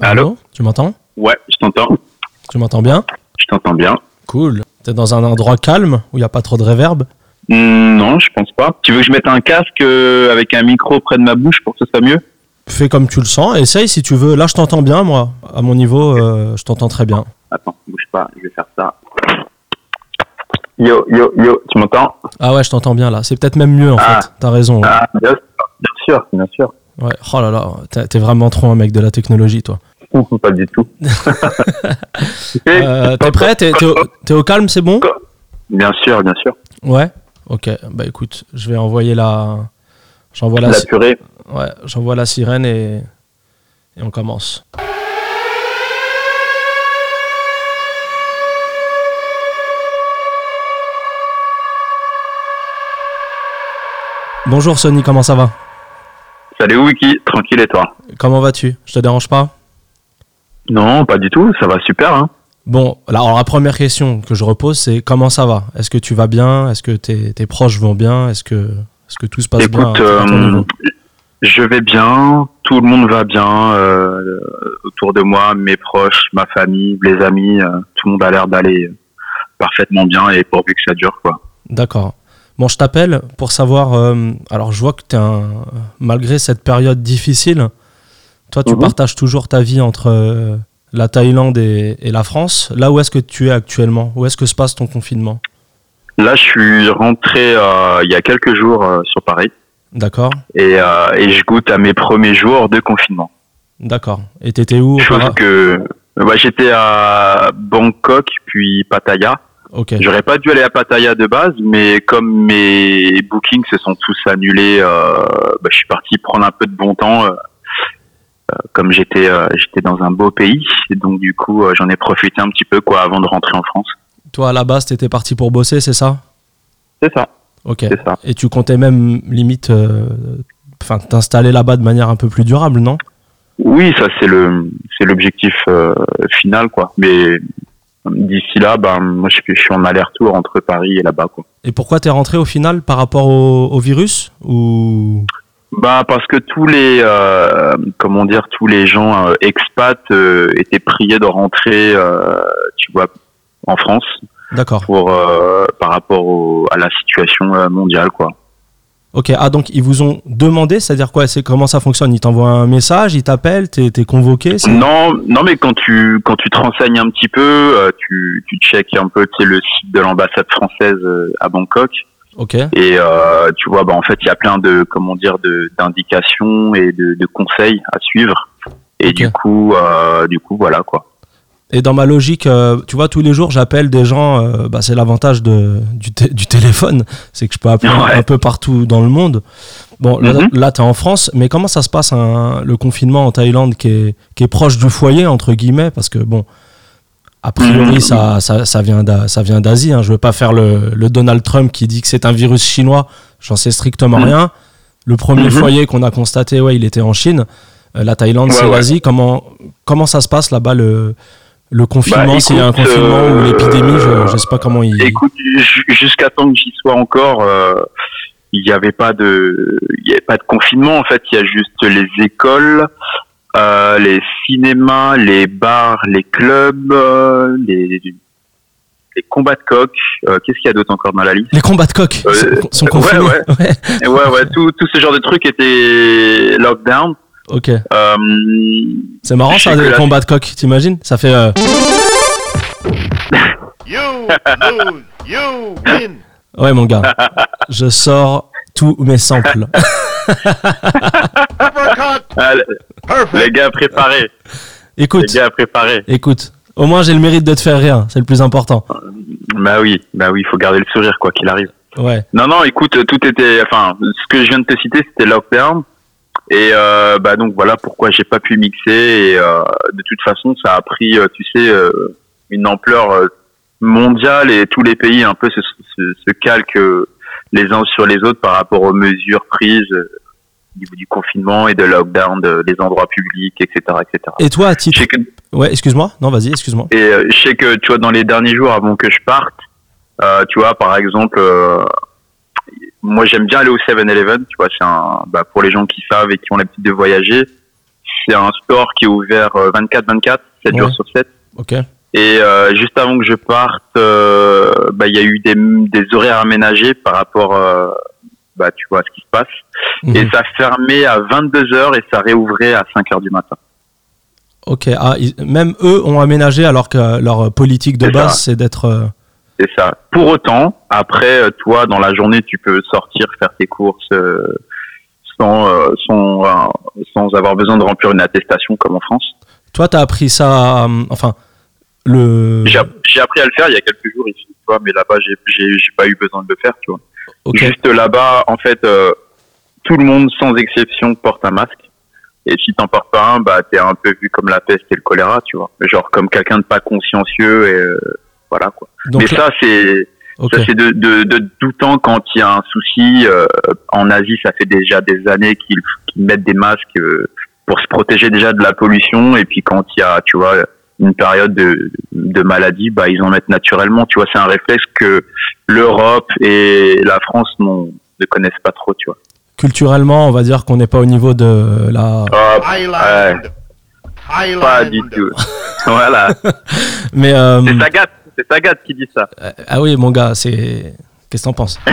Allô Tu m'entends? Ouais, je t'entends. Tu m'entends bien? Je t'entends bien. Cool. T'es dans un endroit calme où il n'y a pas trop de réverb? Hmm, non, je pense pas. Tu veux que je mette un casque euh, avec un micro près de ma bouche pour que ce soit mieux? Fais comme tu le sens, essaye si tu veux. Là, je t'entends bien, moi. À mon niveau, euh, je t'entends très bien. Attends, bouge pas, je vais faire ça. Yo, yo, yo, tu m'entends Ah ouais, je t'entends bien là. C'est peut-être même mieux en Ah. fait. T'as raison. ouais. Ah, bien sûr, bien sûr. Ouais. Oh là là, t'es vraiment trop un mec de la technologie, toi. Ouh, pas du tout. Euh, t'es prêt? T'es au, calme, c'est bon? Bien sûr, bien sûr. Ouais. Ok. Bah écoute, je vais envoyer la. J'envoie la. La purée. Ouais, j'envoie la sirène et et on commence. Bonjour Sony, comment ça va Salut Wiki, tranquille et toi Comment vas-tu Je te dérange pas Non, pas du tout, ça va super. Hein. Bon, alors la première question que je repose, c'est comment ça va Est-ce que tu vas bien Est-ce que tes, tes proches vont bien Est-ce que, est que tout se passe bien Écoute, euh, je vais bien, tout le monde va bien euh, autour de moi, mes proches, ma famille, les amis, euh, tout le monde a l'air d'aller parfaitement bien et pourvu que ça dure quoi. D'accord. Bon, je t'appelle pour savoir. euh, alors, je vois que t'es un. Malgré cette période difficile, toi, tu Mhm. partages toujours ta vie entre euh, la Thaïlande et, et la France. Là, où est-ce que tu es actuellement? Où est-ce que se passe ton confinement? Là, je suis rentré euh, il y a quelques jours sur Paris D'accord et, et je goûte à mes premiers jours de confinement. D'accord. Et t'étais où Chose que bah, j'étais à Bangkok puis Pattaya. J'aurais pas dû aller à Pattaya de base, mais comme mes bookings se sont tous annulés, euh, bah, je suis parti prendre un peu de bon temps. euh, euh, comme j'étais j'étais dans un beau pays, donc du coup j'en ai profité un petit peu quoi avant de rentrer en France. Toi, à la base, t'étais parti pour bosser, c'est ça? C'est ça, Ok. ça. Et tu comptais même limite, enfin, t'installer là-bas de manière un peu plus durable, non? Oui, ça c'est le c'est l'objectif euh, final quoi. Mais d'ici là, ben moi je suis, je suis en aller-retour entre Paris et là-bas quoi. Et pourquoi t'es rentré au final par rapport au, au virus ou? Bah parce que tous les euh, comment dire tous les gens euh, expats euh, étaient priés de rentrer, tu vois, en France D'accord. pour par rapport au, à la situation mondiale quoi. Ok. Ah donc ils vous ont demandé, c'est-à-dire quoi C'est comment ça fonctionne? Ils t'envoient un message, ils t'appellent, t'es es convoqué Non, non mais quand tu quand tu te renseignes un petit peu, euh, tu tu checkes un peu tu sais, le site de l'ambassade française euh, à Bangkok Ok. et euh, tu vois bah en fait il y a plein de comment dire de d'indications et de, de conseils à suivre et du coup du coup voilà quoi. Et dans ma logique, euh, tu vois, tous les jours, j'appelle des gens. euh, bah, c'est l'avantage du, té- du téléphone, c'est que je peux appeler Ouais. un peu partout dans le monde. Bon, là, Mhm. là tu es en France, mais comment ça se passe le confinement en Thaïlande qui est, qui est proche du foyer, entre guillemets? Parce que, bon, a priori, Mhm. ça, ça, ça vient d'A- ça vient d'Asie. Hein. Je veux pas faire le, le Donald Trump qui dit que c'est un virus chinois. J'en sais strictement Mhm. rien. Le premier foyer qu'on a constaté, ouais, il était en Chine. Euh, la Thaïlande, Ouais, c'est ouais. l'Asie. Comment, comment ça se passe là-bas le, le confinement Bah, a un confinement ou euh, l'épidémie, je, je sais pas comment il. Écoute, ju- jusqu'à temps que j'y sois encore, euh, il n'y avait pas de, il y avait pas de confinement en fait. Il y a juste les écoles, euh, les cinémas, les bars, les clubs, les, les combats de coq. Qu'est-ce qu'il y a d'autre encore dans la liste? Les combats de coq sont, confinés. ouais. Ouais. Ouais, ouais, tout, tout ce genre de trucs était lockdown. Ok. Euh, C'est marrant ça, les là- combats de coq. T'imagines? Ça fait. euh, You lose. You win. Ouais, mon gars. je sors tous mes samples. Les gars préparés, les écoute, gars préparés. écoute. Au moins, j'ai le mérite de te faire rire. C'est le plus important. Bah oui, bah oui, il faut garder le sourire quoi qu'il arrive. Ouais. Non, non, écoute, tout était, enfin, ce que je viens de te citer, c'était lockdown. Et euh, bah donc voilà pourquoi j'ai pas pu mixer. Et euh, de toute façon, ça a pris, euh, tu sais, euh, une ampleur euh, mondiale et tous les pays un peu se, se, se calquent les uns sur les autres par rapport aux mesures prises au niveau du confinement et de lockdown de- des endroits publics, etc., etc. Et toi, à titre. que Ouais, excuse-moi. Non, vas-y, excuse-moi. et euh, je sais que, tu vois, dans les derniers jours avant que je parte, euh, tu vois, par exemple, euh, moi j'aime bien aller au 7-Eleven, tu vois, c'est un, bah, pour les gens qui savent et qui ont l'habitude de voyager, c'est un store qui est ouvert 24-24, 7 jours Ouais. sur 7. Ok. Et euh, juste avant que je parte, euh, bah, il y a eu des, des horaires aménagés par rapport, euh, bah, tu vois, à ce qui se passe. Mhm. Et ça fermait à 22h et ça réouvrait à 5h du matin. Ok. Ah, ils- même eux ont aménagé alors que leur politique de base, c'est d'être. C'est ça. Pour autant, après, euh, toi, dans la journée, tu peux sortir, faire tes courses euh, sans, euh, sans, euh, sans avoir besoin de remplir une attestation comme en France. Toi, t'as appris ça. euh, enfin, le. J'ai app- j'ai appris à le faire il y a quelques jours ici, tu vois, mais là-bas, j'ai pas eu besoin de le faire, tu vois. Ok. Juste là-bas, en fait, euh, tout le monde, sans exception, porte un masque. Et si t'en portes pas un, bah, t'es un peu vu comme la peste et le choléra, tu vois. Genre comme quelqu'un de pas consciencieux et euh, voilà, quoi. Donc, mais ça, c'est ok. Ça, c'est de, de, de tout temps quand il y a un souci. euh, en Asie, ça fait déjà des années qu'ils qu'ils mettent des masques euh, pour se protéger déjà de la pollution. Et puis quand il y a, tu vois, une période de, de maladie, bah, ils en mettent naturellement. Tu vois, c'est un réflexe que l'Europe et la France n'ont- ne connaissent pas trop, tu vois. Culturellement, on va dire qu'on n'est pas au niveau de la. Ah, Island. Island. pas du tout. voilà. Mais. euh, C'est c'est Sagat qui dit ça. ah oui, mon gars, c'est. Qu'est-ce que t'en penses?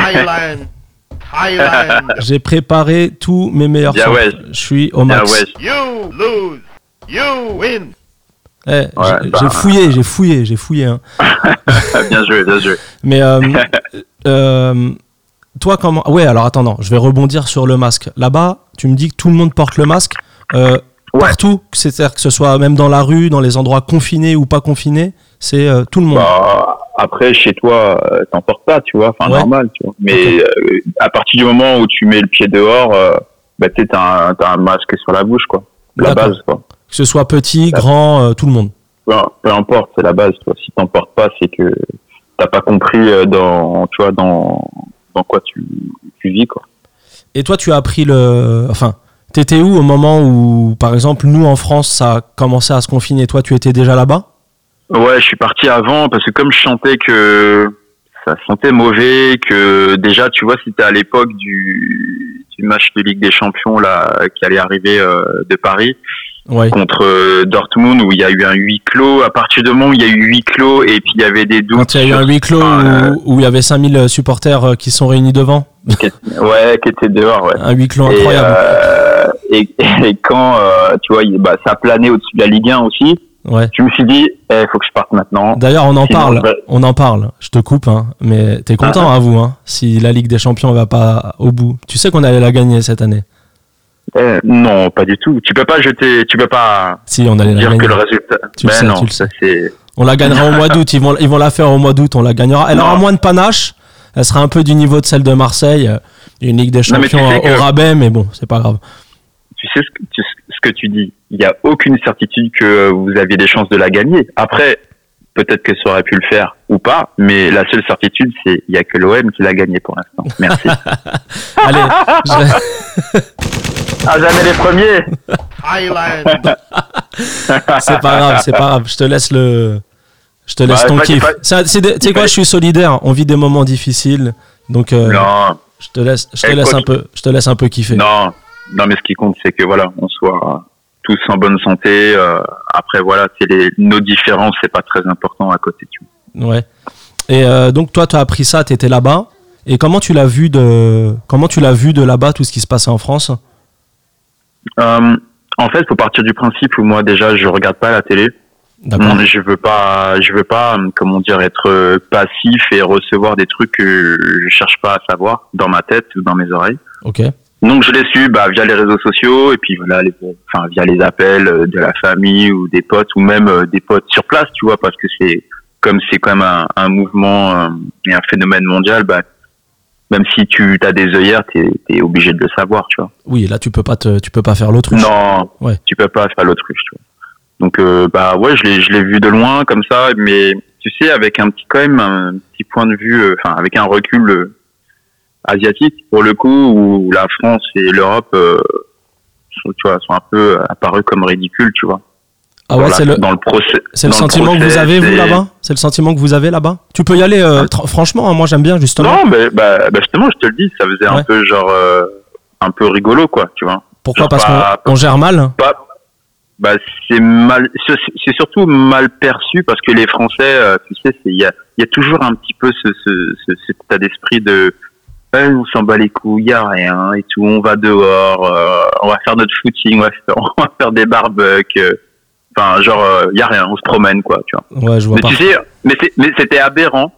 J'ai préparé tous mes meilleurs sons. ouais. Je suis au max. ouais. You lose. You win. Eh, Ouais, j'ai bah. j'ai fouillé, j'ai fouillé, j'ai fouillé. hein. bien joué, bien joué. Mais euh, euh, toi, comment Ouais, alors attends, non, je vais rebondir sur le masque. Là-bas, tu me dis que tout le monde porte le masque euh, Ouais. partout, c'est-à-dire que ce soit même dans la rue, dans les endroits confinés ou pas confinés, c'est euh, tout le monde. Bah, après, chez toi, euh, t'en portes pas, tu vois, enfin Ouais. normal, tu vois. Mais euh, à partir du moment où tu mets le pied dehors, euh, bah, tu sais, t'as un, un masque sur la bouche, quoi. La base, quoi. Que ce soit petit, grand, tout le monde. Peu, peu importe, c'est la base, toi. Si t'en portes pas, c'est que t'as pas compris dans, tu vois, dans, dans quoi tu, tu vis, quoi. Et toi, tu as appris le. Enfin, t'étais où au moment où, par exemple, nous en France, ça a commencé à se confiner? Toi, tu étais déjà là-bas? Ouais, je suis parti avant parce que comme je sentais que ça sentait mauvais, que déjà, tu vois, c'était à l'époque du, du match de Ligue des Champions là qui allait arriver euh, de Paris Ouais. contre euh, Dortmund où il y a eu un huis clos. À partir du moment où il y a eu huis clos et puis il y avait des doutes. Quand il y a eu un huis clos enfin, où, où il y avait 5000 supporters euh, qui sont réunis devant, euh, qui ouais, qui étaient dehors, ouais. un huis clos Et, incroyable. euh, et, et quand euh, tu vois, bah, ça planait au-dessus de la Ligue 1 aussi, Ouais. je me suis dit, il faut que je parte maintenant. D'ailleurs, on en Sinon, parle. je vais- On en parle. Je te coupe, hein, mais t'es content, Ah. à vous, hein, si la Ligue des Champions va pas au bout. Tu sais qu'on allait la gagner cette année. Eh, non, pas du tout. Tu peux pas jeter, tu peux pas Si, on allait la gagner. que le résultat. Tu le Ben sais, non, tu le ça sais. c'est. On la gagnera au mois d'août. Ils vont, ils vont la faire au mois d'août. On la gagnera. Elle Non. aura moins de panache. Elle sera un peu du niveau de celle de Marseille. Une Ligue des Non, mais tu Champions sais au que- rabais, mais bon, c'est pas grave. Tu sais ce que tu, ce que tu dis. Il y a aucune certitude que vous aviez des chances de la gagner. Après, peut-être que ça aurait pu le faire ou pas, mais la seule certitude, c'est il y a que l'OM qui l'a gagné pour l'instant. Merci. Allez, je- ah jamais les premiers. C'est pas grave, c'est pas grave. Je te laisse le, je te laisse Bah, ton pas- kiff. pas- Tu sais quoi, je suis solidaire. On vit des moments difficiles, donc euh, Non, je te laisse, je te laisse coach. un peu, je te laisse un peu kiffer. non, non, mais ce qui compte, c'est que voilà, on soit tous en bonne santé. euh, après, voilà, c'est les nos différences, c'est pas très important à côté. Tu vois. Ouais. Et euh, donc toi, tu as appris ça, tu étais là-bas. Et comment tu l'as vu de comment tu l'as vu de là-bas tout ce qui se passait en France? Euh, en fait, faut partir du principe où moi déjà, je regarde pas la télé. D'accord. Je veux pas, je veux pas, comment dire, être passif et recevoir des trucs que je cherche pas à savoir dans ma tête ou dans mes oreilles. Ok. Donc je l'ai su bah, via les réseaux sociaux et puis voilà, les, enfin via les appels euh, de la famille ou des potes ou même euh, des potes sur place, tu vois, parce que c'est comme c'est quand même un, un mouvement euh, et un phénomène mondial, bah même si tu as des œillères, t'es es obligé de le savoir, tu vois. Oui, là tu peux pas te, tu peux pas faire l'autruche. Non, Ouais. tu peux pas faire l'autruche, tu vois. Donc euh, bah ouais, je l'ai je l'ai vu de loin comme ça, mais tu sais avec un petit quand même un petit point de vue, euh, enfin avec un recul asiatique pour le coup où la France et l'Europe, euh, sont, tu vois, sont un peu apparus comme ridicules, tu vois. Ah ouais, c'est le, dans le procès. c'est le sentiment que vous avez, vous, là-bas? C'est le sentiment que vous avez là-bas? Tu peux y aller, euh, franchement, hein, moi j'aime bien, justement. Non, mais bah, bah, justement, je te le dis, ça faisait Ouais. un peu genre euh, un peu rigolo, quoi, tu vois. Pourquoi? Genre Parce qu'on on gère mal? Pas, bah, c'est mal, c'est c'est surtout mal perçu parce que les Français, tu sais, il y a, il y a toujours un petit peu ce, ce, ce, cet état d'esprit de On s'en bat les couilles, y a rien et tout, on va dehors, euh, on va faire notre footing, on va faire, on va faire des barbecues. euh, Enfin, genre, euh, y a rien, on se promène, quoi, tu vois. Ouais, je vois Mais pas. tu sais, mais c'était aberrant.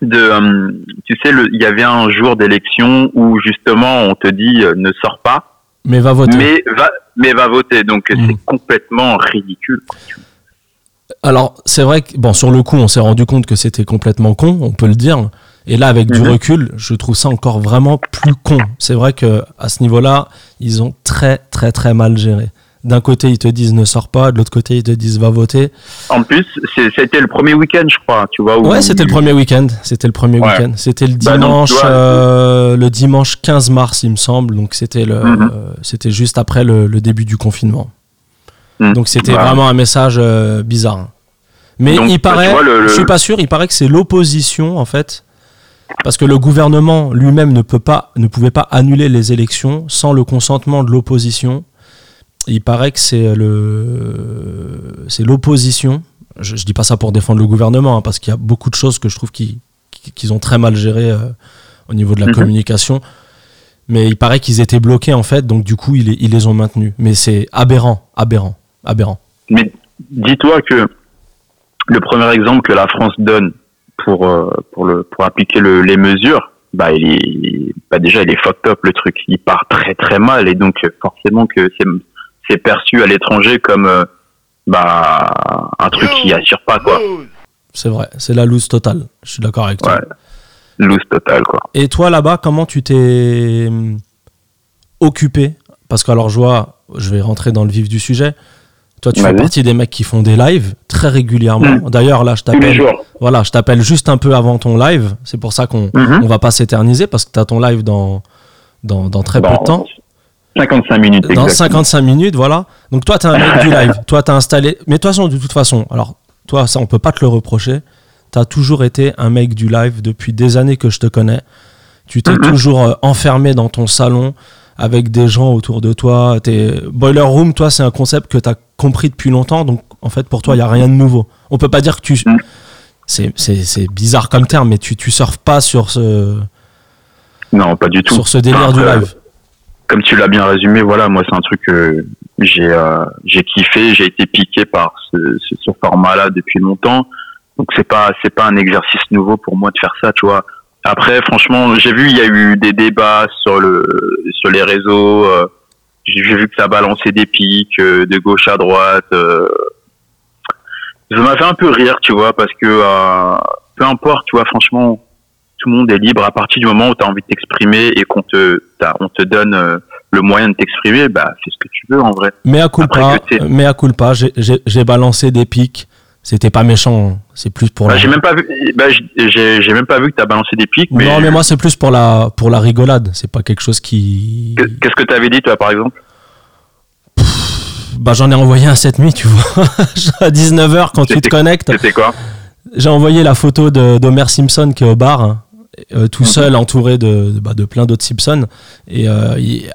De, euh, tu sais, il y avait un jour d'élection où justement on te dit ne sors pas, Mais va voter. mais va, mais va voter. Donc Mhm. c'est complètement ridicule. Alors, c'est vrai que, bon, sur le coup, on s'est rendu compte que c'était complètement con, on peut le dire. Et là, avec du Mhm. recul, je trouve ça encore vraiment plus con. C'est vrai que à ce niveau-là, ils ont très, très, très mal géré. D'un côté, ils te disent ne sors pas, de l'autre côté, ils te disent va voter. En plus, c'était le premier week-end, je crois, tu vois. Où, Ouais, c'était le premier week-end. C'était le premier Ouais. week-end. C'était le Bah, dimanche, vois, euh, le dimanche 15 mars, il me semble. Donc c'était le, Mhm. euh, c'était juste après le, le début du confinement. Mhm. Donc c'était Bah, vraiment un message euh, bizarre. Mais Donc, il bah, paraît, vois, le- le- je suis pas sûr, il paraît que c'est l'opposition en fait, parce que le gouvernement lui-même ne peut pas, ne pouvait pas annuler les élections sans le consentement de l'opposition. Il paraît que c'est le, c'est l'opposition. Je, je dis pas ça pour défendre le gouvernement, hein, parce qu'il y a beaucoup de choses que je trouve qu'ils qu'ils ont très mal gérées euh, au niveau de la Mhm. communication. Mais il paraît qu'ils étaient bloqués en fait, donc du coup ils, ils les ont maintenus. Mais c'est aberrant, aberrant, aberrant. Mais dis-toi que le premier exemple que la France donne pour euh, pour le pour appliquer le, les mesures, bah il est bah déjà il est fucked up le truc, il part très très mal et donc forcément que c'est c'est perçu à l'étranger comme euh, bah un truc qui assure pas quoi. C'est vrai, c'est la loose totale. Je suis d'accord avec toi. Ouais. loose total quoi. Et toi là-bas, comment tu t'es hum, occupé? Parce que alors je vois, je vais rentrer dans le vif du sujet. Toi, tu fais partie des mecs qui font des lives très régulièrement. D'ailleurs, là, je t'appelle. Voilà, je t'appelle juste un peu avant ton live. C'est pour ça qu'on Mhm. on va pas s'éterniser parce que tu as ton live dans, dans, dans très peu de temps. 55 minutes Dans exactement. 55 minutes, voilà. Donc toi, tu es un mec du live. Toi, tu as installé. Mais de toute façon, de toute façon, alors, toi, ça, on peut pas te le reprocher. Tu as toujours été un mec du live depuis des années que je te connais. Tu t'es Mhm. toujours euh, enfermé dans ton salon avec des gens autour de toi. Boiler Room, toi, c'est un concept que tu as compris depuis longtemps. Donc, en fait, pour toi, il n'y a rien de nouveau. On peut pas dire que tu. Mhm. C'est- bizarre comme terme, mais tu, tu surfes pas sur ce, Non, pas du tout. sur ce délire Enfin, du euh, live. comme tu l'as bien résumé, voilà, moi c'est un truc que j'ai euh, j'ai kiffé, j'ai été piqué par ce, ce, ce format-là depuis longtemps. Donc c'est pas c'est pas un exercice nouveau pour moi de faire ça, tu vois. Après, franchement, j'ai vu il y a eu des débats sur le sur les réseaux. euh, j'ai vu que ça balançait des pics euh, de gauche à droite. euh. ça m'a fait un peu rire, tu vois, parce que euh, peu importe, tu vois, franchement, tout le monde est libre à partir du moment où tu as envie de t'exprimer et qu'on te, on te donne le moyen de t'exprimer, bah fais ce que tu veux en vrai. Mais à que t'es- mais à j'ai j'ai balancé des pics. C'était pas méchant, c'est plus pour Bah, la. j'ai même pas vu, bah, j'ai même pas vu que tu as balancé des pics, mais, Non, mais moi c'est plus pour la pour la rigolade. C'est pas quelque chose qui. que- qu'est-ce que tu avais dit toi par exemple? Bah j'en ai envoyé un cette nuit, tu vois. à 19h quand tu te connectes, C'était quoi? J'ai envoyé la photo de d'Homer Simpson qui est au bar, hein, euh, tout Mhm. seul, entouré de, de, bah, de plein d'autres Simpsons. Et euh, il-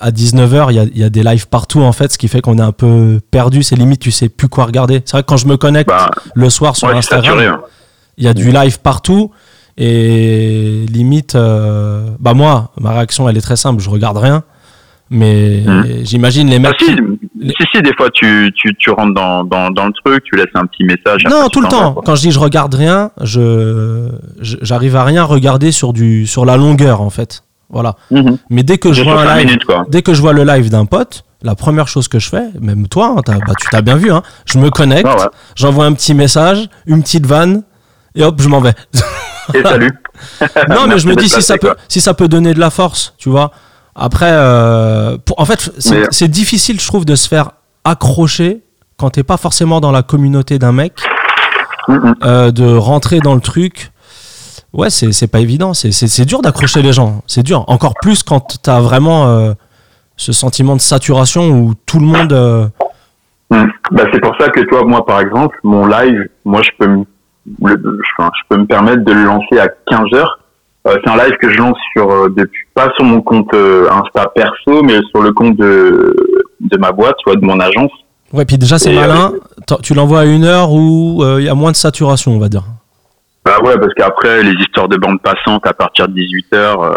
à 19h, il y a, il y a des lives partout en fait, ce qui fait qu'on est un peu perdu. C'est limite, tu sais plus quoi regarder. C'est vrai que quand je me connecte Bah le soir sur ouais, Instagram, saturé. hein. il y a du live partout et limite euh, bah moi ma réaction elle est très simple je regarde rien mais Mhm. j'imagine les Ah, mecs si, qui- si, si, des fois tu, tu, tu rentres dans, dans, dans le truc, tu laisses un petit message. non tout le temps quoi. quand je dis je regarde rien je j'arrive à rien regarder sur du sur la longueur en fait voilà Mhm. mais dès que je vois un live minutes, dès que je vois le live d'un pote la première chose que je fais même toi hein, bah, tu t'as bien vu hein, je me connecte Ah ouais. j'envoie un petit message une petite vanne et hop je m'en vais Et salut. non, mais je me dis si ça peut, si ça peut donner de la force, tu vois. Après, euh, pour, en fait, c'est difficile, je trouve, de se faire accrocher quand t'es pas forcément dans la communauté d'un mec, euh, de rentrer dans le truc. Ouais, c'est c'est pas évident. C'est- dur d'accrocher les gens. C'est dur. Encore plus quand t'as vraiment euh, ce sentiment de saturation où tout le monde. Hmm. Bah, c'est pour ça que toi, moi, par exemple, mon live, moi, je peux me, le- je peux me permettre de le lancer à 15 heures. Euh, c'est un live que je lance sur, euh, depuis, pas sur mon compte euh, Insta perso, mais sur le compte de, de ma boîte, soit de mon agence. Ouais, puis déjà, c'est malin. Tu l'envoies à une heure où il y a moins de saturation, on va dire. Bah ouais, parce qu'après, les histoires de bande passante à partir de 18 heures, euh,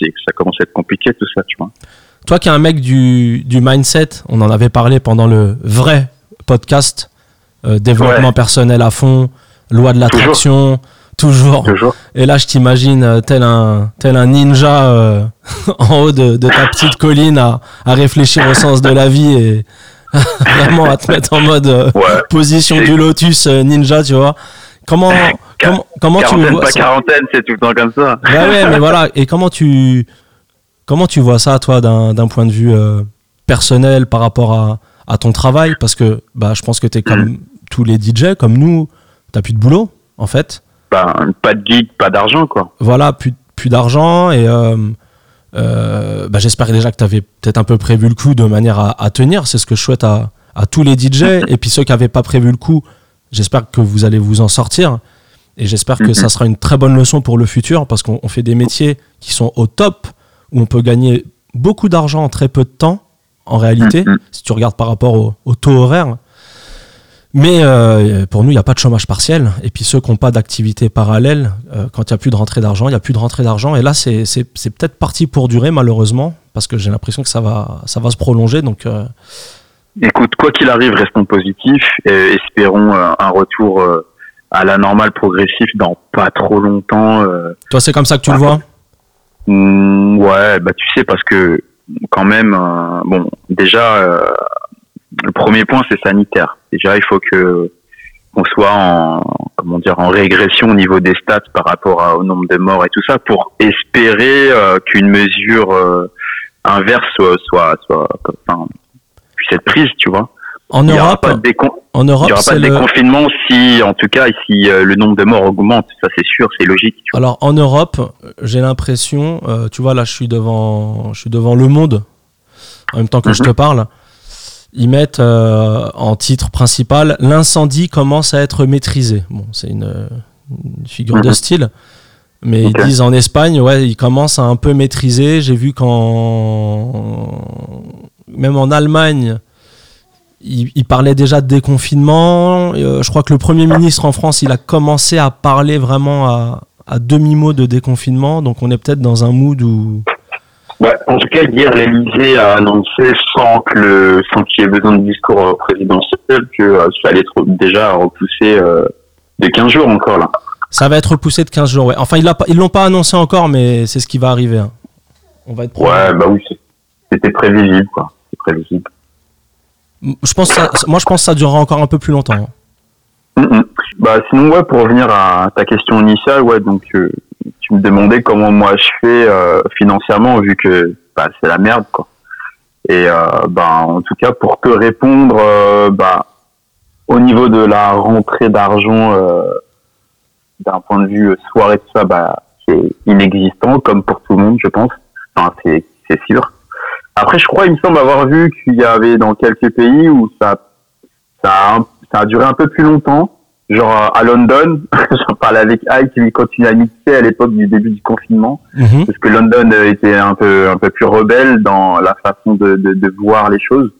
c'est, ça commence à être compliqué, tout ça, tu vois. Toi qui es un mec du, du mindset, on en avait parlé pendant le vrai podcast, euh, développement Ouais. personnel à fond, loi de l'attraction, toujours. Toujours. Et là, je t'imagine euh, tel un, tel un ninja euh, en haut de, de ta petite colline à, à réfléchir au sens de la vie et vraiment à te mettre en mode euh, Ouais. position du lotus ninja, tu vois. Comment, comment, comment tu vois pas ça? quarantaine, c'est tout le temps comme ça. Ouais, mais voilà. Et comment tu, comment tu vois ça, toi, d'un point de vue euh, personnel par rapport à, à ton travail? Parce que bah, je pense que tu es comme tous les DJ, comme nous, tu plus de boulot, en fait. Pas de gig, pas d'argent, quoi. Voilà, plus, plus d'argent. Et euh, euh, bah, j'espère déjà que tu avais peut-être un peu prévu le coup de manière à, à tenir. C'est ce que je souhaite à, à tous les DJ. Et puis ceux qui n'avaient pas prévu le coup, j'espère que vous allez vous en sortir. Et j'espère que Mhm. ça sera une très bonne leçon pour le futur parce qu'on on fait des métiers qui sont au top, où on peut gagner beaucoup d'argent en très peu de temps, en réalité, Mhm. si tu regardes par rapport au, au taux horaire. Mais euh, pour nous, il n'y a pas de chômage partiel. Et puis ceux qui n'ont pas d'activité parallèle, euh, quand il n'y a plus de rentrée d'argent, il n'y a plus de rentrée d'argent. Et là, c'est peut-être parti pour durer, malheureusement, parce que j'ai l'impression que ça va, ça va se prolonger. Donc, euh, Écoute, quoi qu'il arrive, restons positifs et espérons un retour à la normale progressif dans pas trop longtemps. toi, c'est comme ça que tu le vois? Hmm, ouais, bah tu sais parce que quand même, bon, déjà le premier point c'est sanitaire. Déjà, il faut que qu'on soit en comment dire en régression au niveau des stats par rapport à- au nombre de morts et tout ça pour espérer euh, qu'une mesure euh, inverse soit soit, soit enfin, puisse être prise, tu vois. En Il Europe, pas de décon- en il Europe, y aura pas de le. déconfinement si, en tout cas, si euh, le nombre de morts augmente. Ça, c'est sûr, c'est logique. Alors en Europe, j'ai l'impression, euh, tu vois là, je suis devant, je suis devant Le Monde, en même temps que je Mhm. te parle. Ils mettent euh, en titre principal l'incendie commence à être maîtrisé. Bon, c'est une, une figure de Mhm. style, mais ils disent en Espagne, ouais, ils commencent à un peu maîtriser. J'ai vu qu'en même en Allemagne. Ils ils parlaient déjà de déconfinement. Euh, je crois que le Premier ministre en France, il a commencé à parler vraiment à, à demi-mot de déconfinement. Donc on est peut-être dans un mood où... Ouais, en tout cas, hier, l'Elysée a annoncé, sans que le, sans qu'il y ait besoin de discours euh, présidentiel, que euh, ça allait être déjà repoussé euh, de 15 jours encore, là. Ça va être repoussé de 15 jours. Ouais. Enfin, ils ils l'ont pas annoncé encore, mais c'est ce qui va arriver. hein. On va être Ouais, bah oui, c'était prévisible, quoi. C'est prévisible. Je pense ça- moi, je pense que ça durera encore un peu plus longtemps. hein. Bah sinon ouais pour revenir à ta question initiale ouais donc euh, tu me demandais comment moi je fais euh, financièrement vu que bah, c'est la merde quoi. Et euh, bah en tout cas pour te répondre euh, bah au niveau de la rentrée d'argent euh, d'un point de vue soirée tout ça bah c'est inexistant comme pour tout le monde je pense. Enfin c'est c'est sûr. Après je crois il me semble avoir vu qu'il y avait dans quelques pays où ça ça a, ça a duré un peu plus longtemps. Genre euh, à London, j'en parlais avec Ike qui continue à mixer à l'époque du début du confinement, Mhm. parce que London euh, était un peu un peu plus rebelle dans la façon de, de, de voir les choses,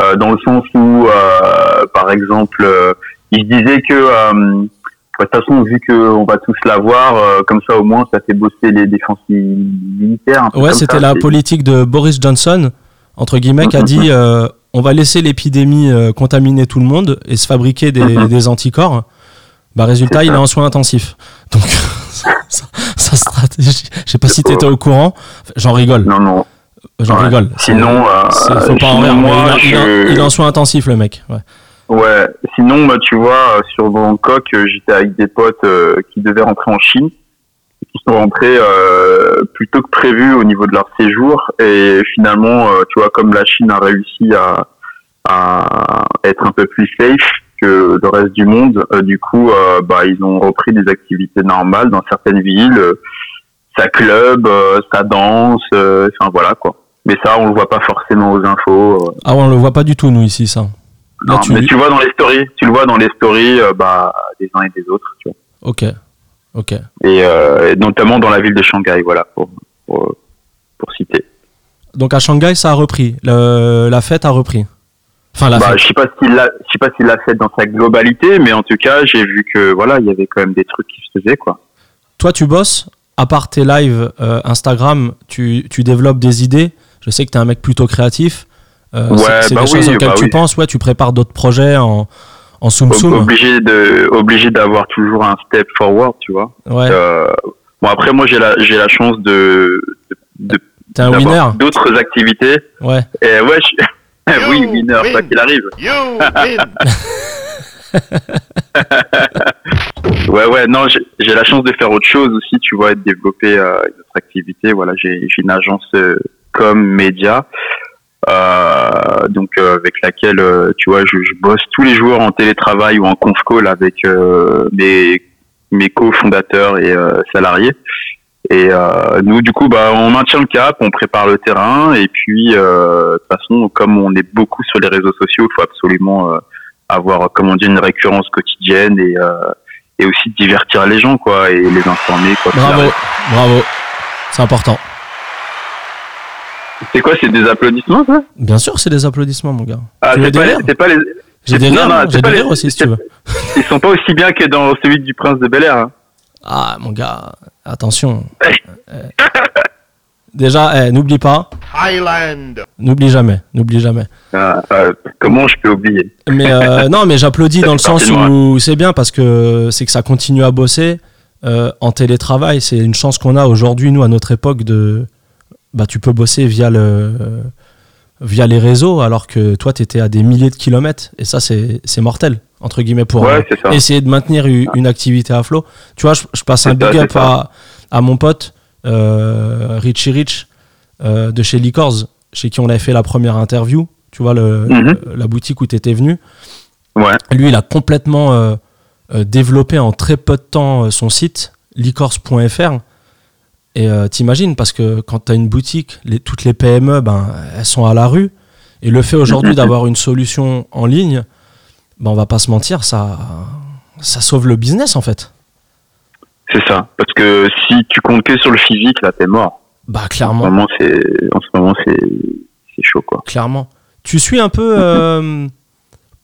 euh, dans le sens où, euh, par exemple, euh, il disait que euh, de toute façon, vu qu'on va tous l'avoir, euh, comme ça au moins ça fait bosser les défenses militaires. un peu Ouais, c'était la politique de Boris Johnson, entre guillemets, qui a Mhm. dit euh, on va laisser l'épidémie euh, contaminer tout le monde et se fabriquer des, Mhm. des anticorps. Bah, résultat, il est en soins intensifs. Donc, sa, sa stratégie, je sais pas si tu étais au courant, j'en rigole, Non, non. j'en Ouais. rigole. Sinon, euh, faut pas en rire, moi, il, est- en- je- il est en soins intensifs, le mec. Ouais. Ouais, sinon, moi, tu vois, euh, sur Bangkok, euh, j'étais avec des potes euh, qui devaient rentrer en Chine, qui sont rentrés euh, plus tôt que prévu au niveau de leur séjour, et finalement, euh, tu vois, comme la Chine a réussi à, à être un peu plus safe que le reste du monde, euh, du coup, euh, bah, ils ont repris des activités normales dans certaines villes, euh, ça club, euh, ça danse, euh, enfin voilà quoi. Mais ça, on le voit pas forcément aux infos. Ah ouais, on le voit pas du tout, nous, ici, ça. Là, Non, tu- Mais tu vois dans les stories, tu le vois dans les stories, euh, bah, des uns et des autres, tu vois. Ok. Ok. Et, euh, et notamment dans la ville de Shanghai, voilà, pour, pour, pour citer. Donc à Shanghai, ça a repris. Le- la fête a repris. Enfin, la Bah, fête. je sais pas s'il l'a, je sais pas s'il l'a fait dans sa globalité, mais en tout cas, j'ai vu que voilà, il y avait quand même des trucs qui se faisaient, quoi. Toi, tu bosses. À part tes lives euh, Instagram, tu, tu développes des idées. Je sais que tu es un mec plutôt créatif. Euh, Ouais, c'est bah des oui, choses auxquelles bah tu oui. penses. Ouais, tu prépares d'autres projets en, en soum soum. Obligé de, obligé d'avoir toujours un step forward, tu vois. Ouais. Euh, bon après, moi, j'ai la, j'ai la chance de, de, de- T'es un d'avoir winner. d'autres activités. Ouais. Et ouais, je... oui, You winner, win. quoi qu'il arrive. You win. Ouais, ouais, non, j'ai j'ai la chance de faire autre chose aussi, tu vois, et de développer euh, une autre activité. Voilà, j'ai j'ai une agence euh, com média, euh, donc euh, avec laquelle, euh, tu vois, je, je bosse tous les jours en télétravail ou en conf call avec euh, mes mes cofondateurs et euh, salariés. Et euh, nous, du coup, bah, on maintient le cap, on prépare le terrain, et puis, euh, de toute façon, comme on est beaucoup sur les réseaux sociaux, il faut absolument euh, avoir, comme on dit, une récurrence quotidienne et euh, et aussi divertir les gens quoi et les informer quoi. Bravo. Bravo. C'est important. C'est quoi c'est des applaudissements ça? Bien sûr, c'est des applaudissements, mon gars. Ah c'est pas, rires c'est pas les J'ai des non, rires, non, j'ai pas des les- rires aussi, si tu veux. ils sont pas aussi bien que dans celui du prince de Bel Air. Hein. Ah, mon gars, attention. Euh, Déjà, eh, n'oublie pas, Thailand. n'oublie jamais, n'oublie jamais. Ah, euh, comment je peux oublier? Mais euh, non, mais j'applaudis dans le sens où c'est bien parce que c'est que ça continue à bosser euh, en télétravail. C'est une chance qu'on a aujourd'hui, nous, à notre époque, de. Bah, tu peux bosser via le. via les réseaux, alors que toi, tu étais à des milliers de kilomètres. Et ça, c'est mortel, entre guillemets, pour Ouais, euh, essayer de maintenir une activité à flot. Tu vois, je, je passe un ça, big up à, à mon pote, euh, Richie Rich, euh, de chez Liquors, chez qui on avait fait la première interview. Tu vois, le, Mhm. la boutique où tu étais venu. Ouais. Lui, il a complètement euh, développé en très peu de temps son site, licors.fr. Et euh, t'imagines, parce que quand tu as une boutique, les, toutes les PME, ben, elles sont à la rue. Et le fait aujourd'hui d'avoir une solution en ligne, ben, on va pas se mentir, ça, ça sauve le business en fait. C'est ça. Parce que si tu comptes que sur le physique, là, t'es mort. Bah clairement, en ce moment, c'est, chaud, quoi. clairement. Tu suis un peu, euh,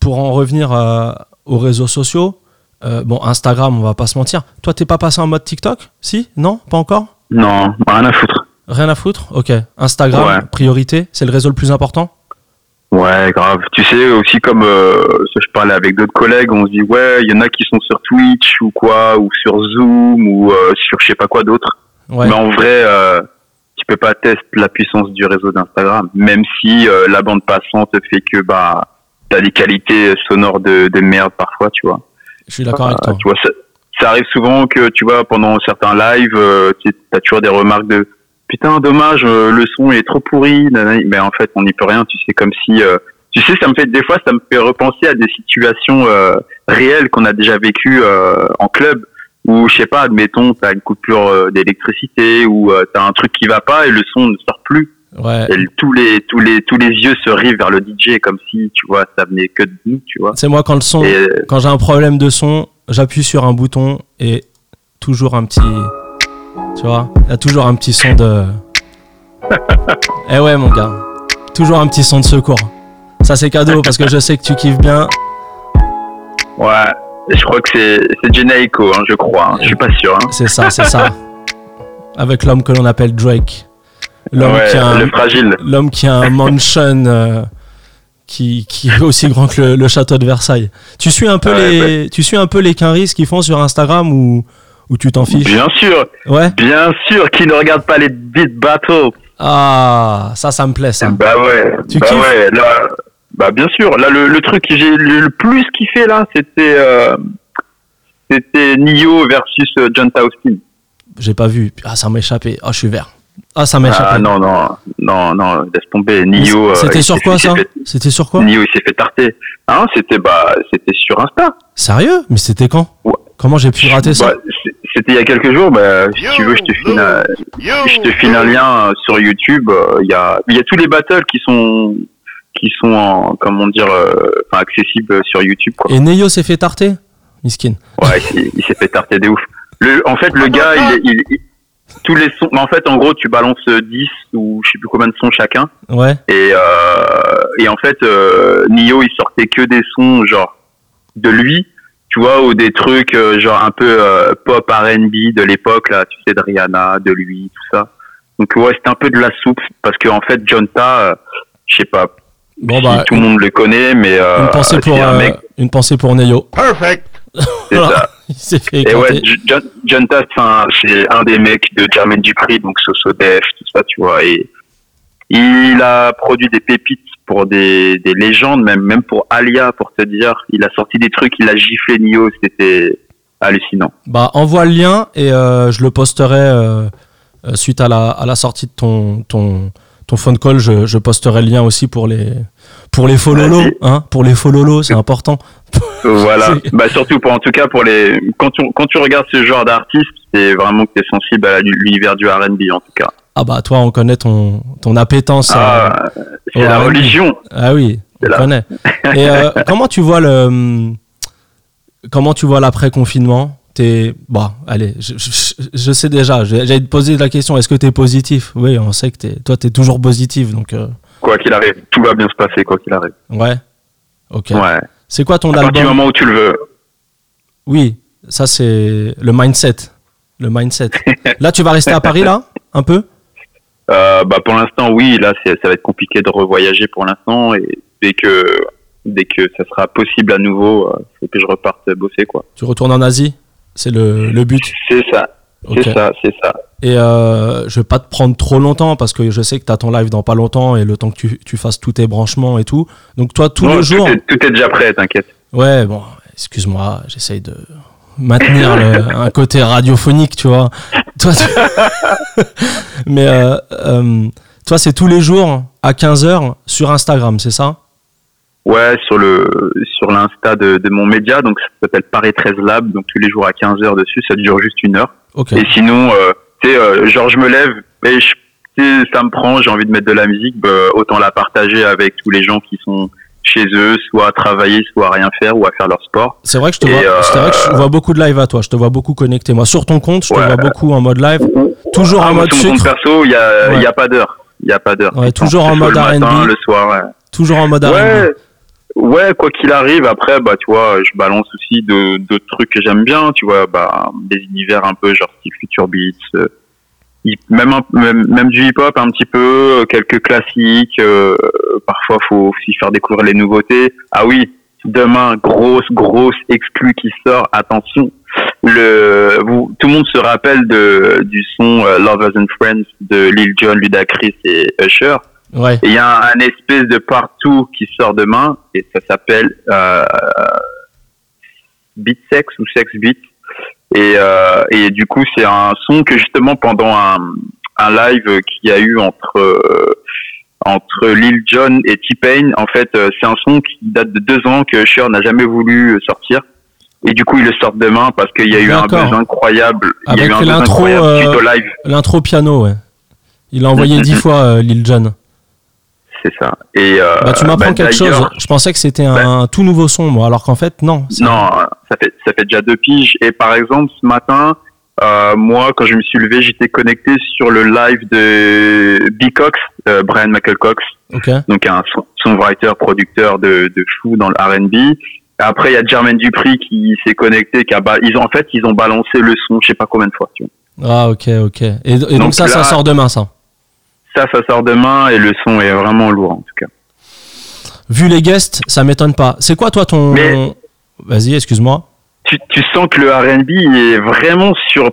pour en revenir à- aux réseaux sociaux, euh, bon, Instagram, on va pas se mentir. Toi, t'es pas passé en mode TikTok? Si? Non? Pas encore? Non, rien à foutre. Rien à foutre? Ok. Instagram, Ouais. priorité, c'est le réseau le plus important? Ouais, grave. Tu sais, aussi comme euh, je parlais avec d'autres collègues, on se dit, ouais, il y en a qui sont sur Twitch ou quoi, ou sur Zoom, ou euh, sur je sais pas quoi d'autre. Ouais. Mais en vrai, euh, tu peux pas tester la puissance du réseau d'Instagram, même si euh, la bande passante fait que bah t'as des qualités sonores de, de merde parfois, tu vois. Je suis d'accord avec toi. tu vois, ça, arrive souvent que tu vois pendant certains lives, euh, tu as toujours des remarques de putain dommage, euh, le son est trop pourri, mais en fait on n'y peut rien. Tu sais comme si, euh, tu sais, ça me fait des fois, ça me fait repenser à des situations euh, réelles qu'on a déjà vécues euh, en club. Où je sais pas, admettons, t'as une coupure euh, d'électricité ou t'as un truc qui va pas et le son ne sort plus. Ouais. Et tous les tous les tous les yeux se rivent vers le DJ comme si tu vois ça venait que de nous, tu vois. C'est moi quand le son, Et quand j'ai un problème de son, j'appuie sur un bouton et toujours un petit. Tu vois Il y a toujours un petit son de. eh ouais, mon gars. Toujours un petit son de secours. Ça, c'est cadeau parce que je sais que tu kiffes bien. Ouais, je crois que c'est Jenaico, hein, je crois. hein. Je suis pas sûr. Hein. C'est ça, c'est ça. Avec l'homme que l'on appelle Drake. L'homme Ouais, qui a un, le fragile. l'homme qui a un mansion euh, qui, qui est aussi grand que le, le château de Versailles. Tu suis un peu Ouais, les, tu suis un peu les quinris qu'ils font sur Instagram ou, ou tu t'en fiches Bien sûr, Ouais. bien sûr, qui ne regarde pas les beat battles. Ah, ça, ça me plaît, ça. Bah ouais, Tu bah ouais. Là, bah bien sûr. Là, le, le truc que j'ai le, plus kiffé là, c'était euh, c'était Nio versus euh, John Taustin. J'ai pas vu. Ah, ça m'a échappé. Ah, je suis vert. Ah, ça m'a échappé. Ah non non non non, laisse tomber. Nio. euh, C'était il sur s'est quoi fait- ça fait- C'était sur quoi Nio, il s'est fait tarter. Hein, c'était bah c'était sur Insta. Sérieux Mais c'était quand Ouais. Comment j'ai pu rater ça Bah, C'était il y a quelques jours. Bah, si tu veux, je te file un, je te file un lien euh, sur YouTube. euh, Il y a, il y a tous les battles qui sont, qui sont en, comment dire, euh, enfin, accessibles sur YouTube. Quoi. Et Neyo s'est fait tarter Miskin. Ouais, il s'est- fait tarter des ouf. Le, en fait, le gars, il, est- il, il- tous les sons, mais en fait, en gros, tu balances 10 ou je sais plus combien de sons chacun. Ouais. Et, euh, et en fait, euh, Nio, il sortait que des sons genre de lui, tu vois, ou des trucs euh, genre un peu euh, pop R&B de l'époque là, tu sais, de Rihanna, de lui, tout ça. Donc ouais, c'était un peu de la soupe parce que en fait, Jonta, euh, je sais pas Bon si bah, tout le monde le connaît, mais euh, une pensée pour un euh, mec, une pensée pour Neyo. Perfect. C'est ça. Il s'est fait Et ouais, John, c'est un- c'est un des mecs de Jermaine Dupri, donc Soso Def, tout ça, tu vois. Et il a produit des pépites pour des, des légendes, même, même pour Alia, pour te dire. Il a sorti des trucs, il a giflé Nio, c'était hallucinant. Bah, envoie le lien et euh, je le posterai euh, euh, suite à la, à la sortie de ton, ton, ton phone call. Je, je posterai le lien aussi pour les, pour les fololos. Vas-y. Hein, pour les fololos, c'est important. Voilà. Bah, surtout pour, en tout cas, pour les, quand tu, quand tu regardes ce genre d'artiste, c'est vraiment que t'es sensible à l'univers du R&B, en tout cas. Ah bah, toi, on connaît ton, ton appétence. à- Ah, c'est la religion. Ah oui, on là. connaît. Et euh, comment tu vois le comment tu vois l'après confinement T'es bon, allez, je, je- je sais déjà. J'allais te poser la question. Est-ce que t'es positif? Oui, on sait que t'es, toi, t'es toujours positif. Donc euh, Quoi qu'il arrive, tout va bien se passer, quoi qu'il arrive. ouais. Ok. Ouais. C'est quoi ton À partir du moment où tu le veux. Oui, ça c'est le mindset. Le mindset. Là, tu vas rester à Paris là, un peu? Euh, bah pour l'instant oui là ça va être compliqué de revoyager pour l'instant et dès que dès que ça sera possible à nouveau euh, faut que je reparte bosser quoi Tu retournes en Asie? C'est le, le but? c'est ça Ok. c'est ça c'est ça Et euh, je vais pas te prendre trop longtemps parce que je sais que tu as ton live dans pas longtemps et le temps que tu, tu fasses tous tes branchements et tout. Donc toi, tous les jours... tout est, tout est déjà prêt t'inquiète Ouais, bon, excuse-moi, j'essaye de maintenir le- un côté radiophonique, tu vois. Toi, tu- Mais euh, euh, toi, c'est tous les jours à 15h sur Instagram, c'est ça? Ouais sur le sur l'insta de, de mon média donc ça s'appelle Paris 13 Lab donc tous les jours à 15 heures dessus ça dure juste une heure et sinon euh, tu sais euh, genre je me lève et je, ça me prend j'ai envie de mettre de la musique bah, autant la partager avec tous les gens qui sont chez eux soit à travailler soit à rien faire ou à faire leur sport C'est vrai que je te Et, vois, euh, c'est vrai que je vois beaucoup de live à toi. Je te vois beaucoup connecté. Moi, sur ton compte, je te vois beaucoup en mode live. Toujours Ah, en mode sur mon compte perso, il y a, Ouais. pas d'heure. Il y a pas d'heure. Ouais, toujours en mode R&B. le soir. Toujours en mode R&B. Ouais, quoi qu'il arrive. Après, bah, tu vois, je balance aussi d'autres trucs que j'aime bien. Tu vois, bah, des univers un peu genre style Future Beats, euh, même, même même du hip hop un petit peu, euh, quelques classiques. euh, parfois, faut aussi faire découvrir les nouveautés. Ah oui, demain, grosse grosse exclue qui sort. Attention. Le, vous, tout le monde se rappelle de, du son euh, Lovers and Friends de Lil Jon, Ludacris et Usher. Ouais. Il y a un, un espèce de partout qui sort demain et ça s'appelle euh, Beat Sex ou Sex Beat. Et, euh, et du coup, c'est un son que justement pendant un, un live qu'il y a eu entre euh, entre Lil Jon et T-Pain, en fait, euh, c'est un son qui date de deux ans que Usher n'a jamais voulu sortir. Et du coup, il le sort demain parce qu'il y a eu un buzz incroyable. Il y a Avec l'intro, euh. L'intro piano, ouais. Il a envoyé dix fois euh, Lil Jon. C'est ça. Et euh, Bah, tu m'apprends bah, quelque chose. d'ailleurs- Je pensais que c'était un, tout nouveau son, moi, alors qu'en fait, non. Non, ça fait ça fait déjà deux piges. Et par exemple, ce matin, euh, moi, quand je me suis levé, j'étais connecté sur le live de B. Cox, euh, Brian Michael Cox, Ok. donc un son- songwriter, producteur de, de fou dans le R&B. Après, il y a Jermaine Dupri qui s'est connecté, qui a ba- ils ont en fait ils ont balancé le son, je sais pas combien de fois. Tu vois. Ah, ok, ok. Et, et donc, Donc ça, ça sort demain, ça. Ça, ça sort demain et le son est vraiment lourd en tout cas. Vu les guests, ça m'étonne pas. C'est quoi, toi, ton. Mais- Vas-y, excuse-moi. tu, tu sens que le R&B est vraiment sur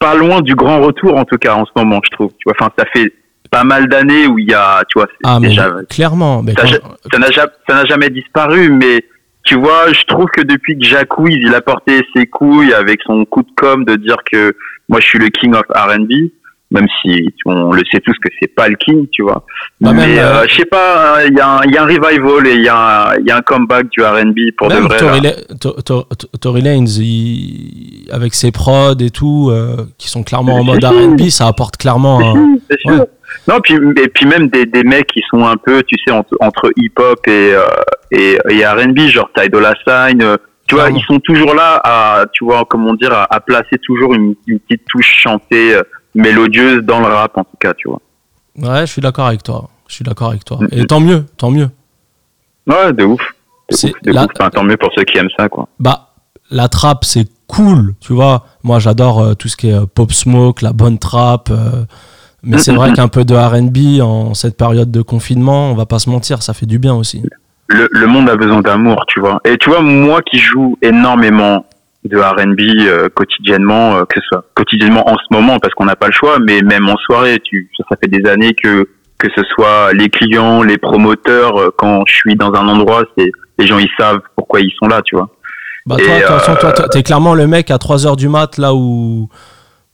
pas loin du grand retour en tout cas en ce moment je trouve tu vois enfin ça fait pas mal d'années où il y a tu vois Ah, mais déjà clairement. Mais ça n'a jamais disparu mais tu vois je trouve que depuis que Jacquees il a porté ses couilles avec son coup de com de dire que moi je suis le king of R&B même si on le sait tous que c'est pas le king tu vois Bah, mais euh, euh, je sais pas il y, a un- il y a un revival et il y, a un- il y a un comeback du R&B pour de Même vrai Tory, là. Lanez, il- avec ses prods et tout, euh, qui sont clairement en mode. R&B, ça apporte clairement un... Sûr. Ouais. Non, puis, et puis même des, des mecs qui sont un peu, tu sais, entre, entre hip-hop et, euh, et, et R&B, genre Ty Dolla Sign, euh, tu vois, ils sont toujours là à, tu vois, comment dire, à, à placer toujours une, une petite touche chantée, mélodieuse dans le rap, en tout cas, tu vois. Ouais, je suis d'accord avec toi. Je suis d'accord avec toi. Et tant mieux, tant mieux. Ouais, de ouf. C'est la-. Enfin, tant mieux pour ceux qui aiment ça, quoi. Bah, la trappe, c'est cool, tu vois. Moi, j'adore euh, tout ce qui est euh, pop smoke, la bonne trappe. euh, mais c'est vrai qu'un peu de R&B en cette période de confinement, on va pas se mentir, ça fait du bien aussi. le, le monde a besoin d'amour, tu vois. Et tu vois, moi qui joue énormément de R&B euh, quotidiennement, euh, que ce soit quotidiennement en ce moment parce qu'on n'a pas le choix, mais même en soirée, tu, ça, fait des années que que ce soit les clients, les promoteurs, euh, quand je suis dans un endroit, c'est les gens ils savent pourquoi ils sont là, tu vois. Bah, toi, euh, toi, toi, t'es clairement le mec à 3h du mat, là où,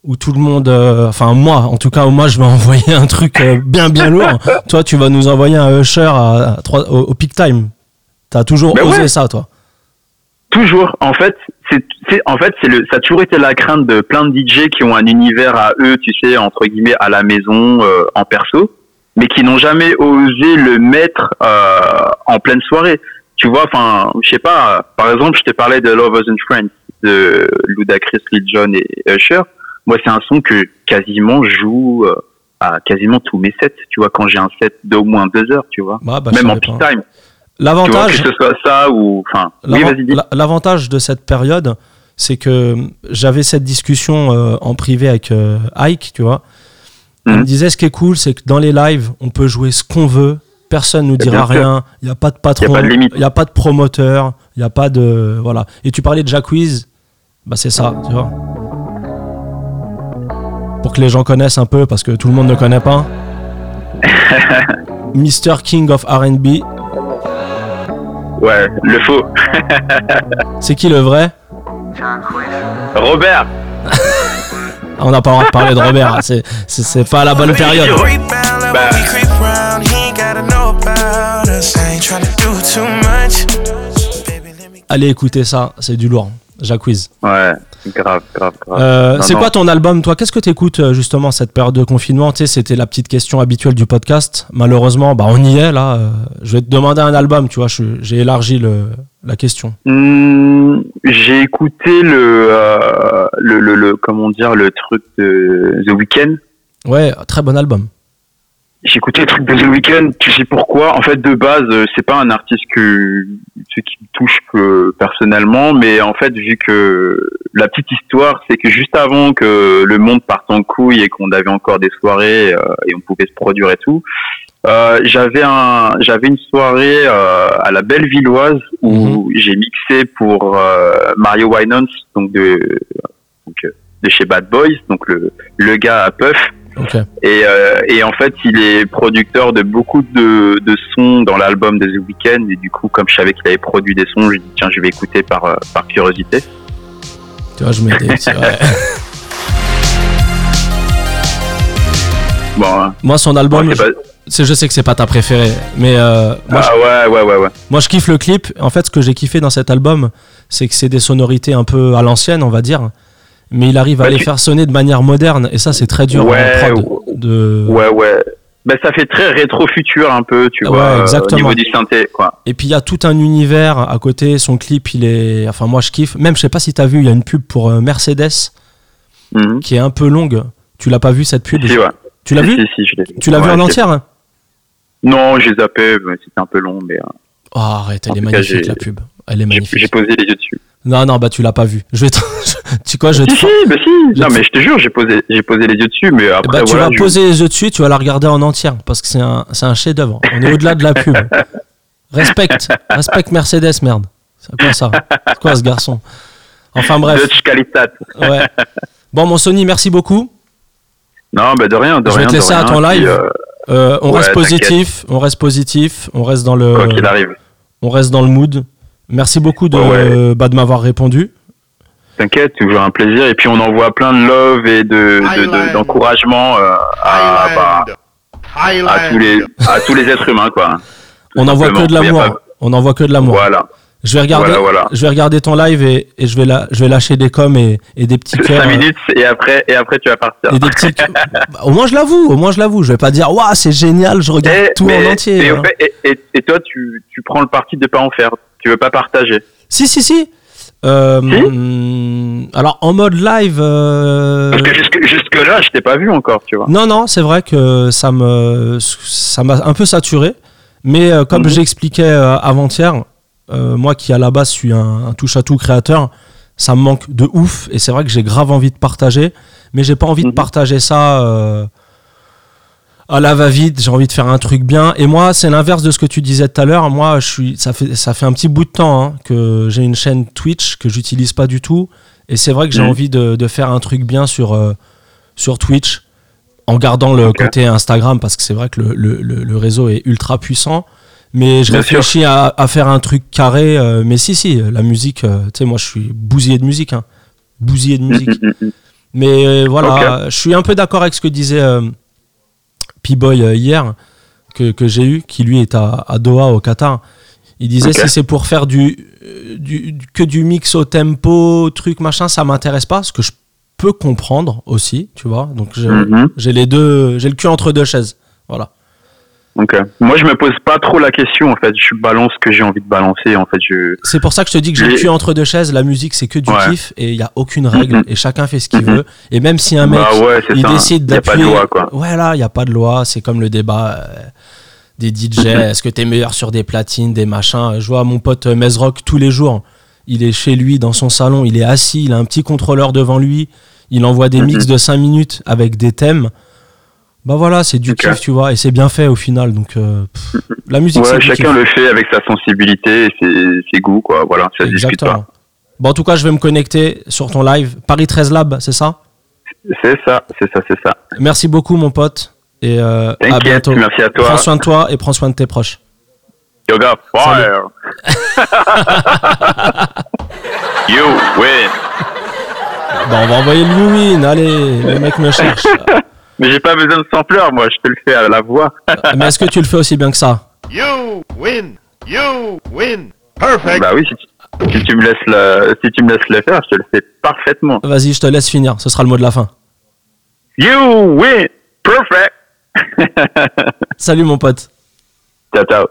où tout le monde. euh, Enfin, moi, en tout cas, moi, je vais envoyer un truc euh, bien, bien lourd. toi, tu vas nous envoyer un Usher à, à au, au peak time. T'as toujours Ben osé ouais. ça, toi. Toujours, en fait, c'est, en fait, c'est le, ça a toujours été la crainte de plein de DJ qui ont un univers à eux, tu sais, entre guillemets, à la maison, euh, en perso, mais qui n'ont jamais osé le mettre euh, en pleine soirée. Tu vois, enfin, je sais pas. Par exemple, je t'ai parlé de Lovers and Friends de Ludacris, Lil Jon et Usher. Moi, c'est un son que quasiment joue euh, à quasiment tous mes sets. Tu vois, quand j'ai un set d'au moins deux heures, tu vois, Bah, bah, même en peak time. L'avantage, ça ou, enfin, oui, de cette période, c'est que j'avais cette discussion euh, en privé avec euh, Ike, tu vois. Il Mhm. me disait ce qui est cool, c'est que dans les lives, on peut jouer ce qu'on veut, personne nous dira rien, il n'y a pas de patron, il n'y a pas de promoteur, il n'y a pas de. Voilà. Et tu parlais de Jacquees, bah c'est ça, tu vois. Pour que les gens connaissent un peu, parce que tout le monde ne connaît pas. Mr. King of RB, Ouais, le faux. c'est qui le vrai? Robert. On n'a pas le droit de parler de Robert, hein, c'est- pas la bonne période. Bah. Allez écouter ça, c'est du lourd. Jacquees. Ouais, grave, grave, grave. Euh, c'est quoi ton album, toi? Qu'est-ce que tu écoutes justement cette période de confinement? Tu sais, c'était la petite question habituelle du podcast. Malheureusement, bah, on y est là. Euh, je vais te demander un album, tu vois. J'ai élargi le, la question. Hmm, j'ai écouté le, euh, le, le, le, comment dire, le truc de The Weeknd. Ouais, très bon album. J'ai écouté le truc de The Weeknd, tu sais pourquoi? En fait, de base, euh, c'est pas un artiste que, ce qui me touche que, personnellement, mais en fait, vu que la petite histoire, c'est que juste avant que le monde parte en couille et qu'on avait encore des soirées euh, et on pouvait se produire et tout, euh, j'avais un, j'avais une soirée euh, à la Bellevilloise où j'ai mixé pour euh, Mario Winans, donc de, donc, euh, de chez Bad Boys, donc le, le gars à Puff. Et, euh, et en fait, il est producteur de beaucoup de, de sons dans l'album de The Weeknd. Et du coup, comme je savais qu'il avait produit des sons, je dit tiens, je vais écouter par, euh, par curiosité. Tu vois, je petits- ouais. Bon, hein. Moi, son album, je, sais que c'est pas ta préférée, mais euh, moi, Ah ouais, ouais, ouais, ouais. Moi, je kiffe le clip. En fait, ce que j'ai kiffé dans cet album, c'est que c'est des sonorités un peu à l'ancienne, on va dire. Mais il arrive à Bah, les tu- faire sonner de manière moderne. Et ça, c'est très dur Ouais, en prod. De... Ouais, ouais. Ben, ça fait très rétro-futur un peu, tu Ouais, vois, euh, exactement. au niveau du synthé, quoi. Et puis, il y a tout un univers à côté. Son clip, il est. Enfin, moi, je kiffe. Même, je sais pas si t'as vu, il y a une pub pour euh, Mercedes Mhm. qui est un peu longue. Tu l'as pas vu cette pub? Si, ouais. Tu l'as Si, vu? si. Tu l'as vu Ouais, en entière? Hein Non, j'ai zappé, mais c'était un peu long, mais euh, Oh, arrête, elle est cas, magnifique la pub. Elle est magnifique. j'ai posé les yeux dessus. Non, non, bah tu l'as pas vu. Je vais te... tu quoi, je vais te Si, si, bah si. je Non, te- mais je te jure, j'ai posé, j'ai posé les yeux dessus, mais Eh après, ben, tu voilà. vas je- poser les yeux dessus, tu vas la regarder en entière parce que c'est un, c'est un chef-d'œuvre. On est au-delà de la pub. Respecte, respecte Mercedes, merde. C'est quoi ça? C'est quoi ce garçon? Enfin bref, ouais. Bon, mon Sony, merci beaucoup. Non, bah de rien, de Je vais rien. te de laisser à ton live. euh, Euh, on Ouais, reste positif, on reste positif, on reste dans le, quoi qu'il arrive. on reste dans le mood. Merci beaucoup de, Ouais, bah, de m'avoir répondu. T'inquiète, toujours un plaisir. Et puis on envoie plein de love et de, de- de- d'encouragement euh, à, bah, à tous les à tous les êtres humains, quoi. On n'envoie que de l'amour. pas- On n'envoie que de l'amour. Voilà. Je vais regarder, Voilà, voilà. je vais regarder ton live et, et je vais la, je vais lâcher des coms et, et des petits cœurs. 5 euh, minutes et après, et après tu vas partir. Et des petits. Bah, au moins je l'avoue, au moins je l'avoue. Je vais pas dire waouh c'est génial, je regarde Et, tout mais- en entier. Hein. et- et toi, tu, tu prends le parti de pas en faire. Tu veux pas partager. Si si si. Euh, Si hum, alors en mode live. euh, Parce que jusque, jusque là, je t'ai pas vu encore, tu vois. Non, non, c'est vrai que ça me, ça m'a un peu saturé. Mais euh, comme Mhm. j'expliquais avant-hier, moi qui à la base suis un, un touche-à-tout créateur, ça me manque de ouf. Et c'est vrai que j'ai grave envie de partager, mais j'ai pas envie de Mhm. partager ça euh, à la va-vite. J'ai envie de faire un truc bien. Et moi, c'est l'inverse de ce que tu disais tout à l'heure. Moi, je suis, ça fait, ça fait un petit bout de temps hein, que j'ai une chaîne Twitch que j'utilise pas du tout. Et c'est vrai que j'ai Mhm. envie de, de faire un truc bien sur, euh, sur Twitch en gardant le côté Instagram parce que c'est vrai que le, le- le- le réseau est ultra puissant. Mais je Bien réfléchis à, à faire un truc carré. euh, mais si, si, la musique, euh, tu sais, moi je suis bousillé de musique. Hein, bousillé de musique. Mm, mm, mm. Mais voilà, je suis un peu d'accord avec ce que disait P-Boy euh, hier, que, que j'ai eu, qui lui est à, à Doha, au Qatar. Il disait si c'est pour faire du, euh, du, que du mix au tempo, truc machin, ça m'intéresse pas, ce que je peux comprendre aussi, tu vois. Donc Mhm. j'ai les deux, j'ai le cul entre deux chaises. Voilà. Moi, je me pose pas trop la question, en fait. Je balance ce que j'ai envie de balancer, en fait. Je... C'est pour ça que je te dis que j'ai le cul entre deux chaises. La musique, c'est que du Ouais. kiff et il y a aucune règle Mhm. et chacun fait ce qu'il Mhm. veut. Et même si un mec bah ouais, il ça. décide y a pas de d'appuyer. loi, quoi. Ouais, là, il n'y a pas de loi. C'est comme le débat euh, des DJ. Mhm. Est-ce que tu es meilleur sur des platines, des machins? Je vois mon pote euh, Mezrock tous les jours. Il est chez lui, dans son salon. Il est assis. Il a un petit contrôleur devant lui. Il envoie des mix de 5 minutes avec des thèmes. Bah voilà, c'est du kiff, tu vois. Et c'est bien fait au final. Donc, euh, pff, la musique, c'est Ouais, chacun le fait avec sa sensibilité et ses, ses goûts, quoi. Voilà, ça se discute pas. Exactement. Bon, en tout cas, je vais me connecter sur ton live. Paris 13 Lab, c'est ça? C'est ça, c'est ça, c'est ça. Merci beaucoup, mon pote. Et euh, à bientôt. merci à toi. Prends soin de toi et prends soin de tes proches. Yoga, fire! you win! Bon, on va envoyer le win. Allez, le mec me cherche. Mais j'ai pas besoin de sampleur, moi, je te le fais à la voix. Mais est-ce que tu le fais aussi bien que ça You win. You win. Perfect. bah oui, si tu, si tu me laisses le, si tu me laisses le faire, je te le fais parfaitement. Vas-y, je te laisse finir. Ce sera le mot de la fin. You win! Perfect! Salut, mon pote. ciao, ciao.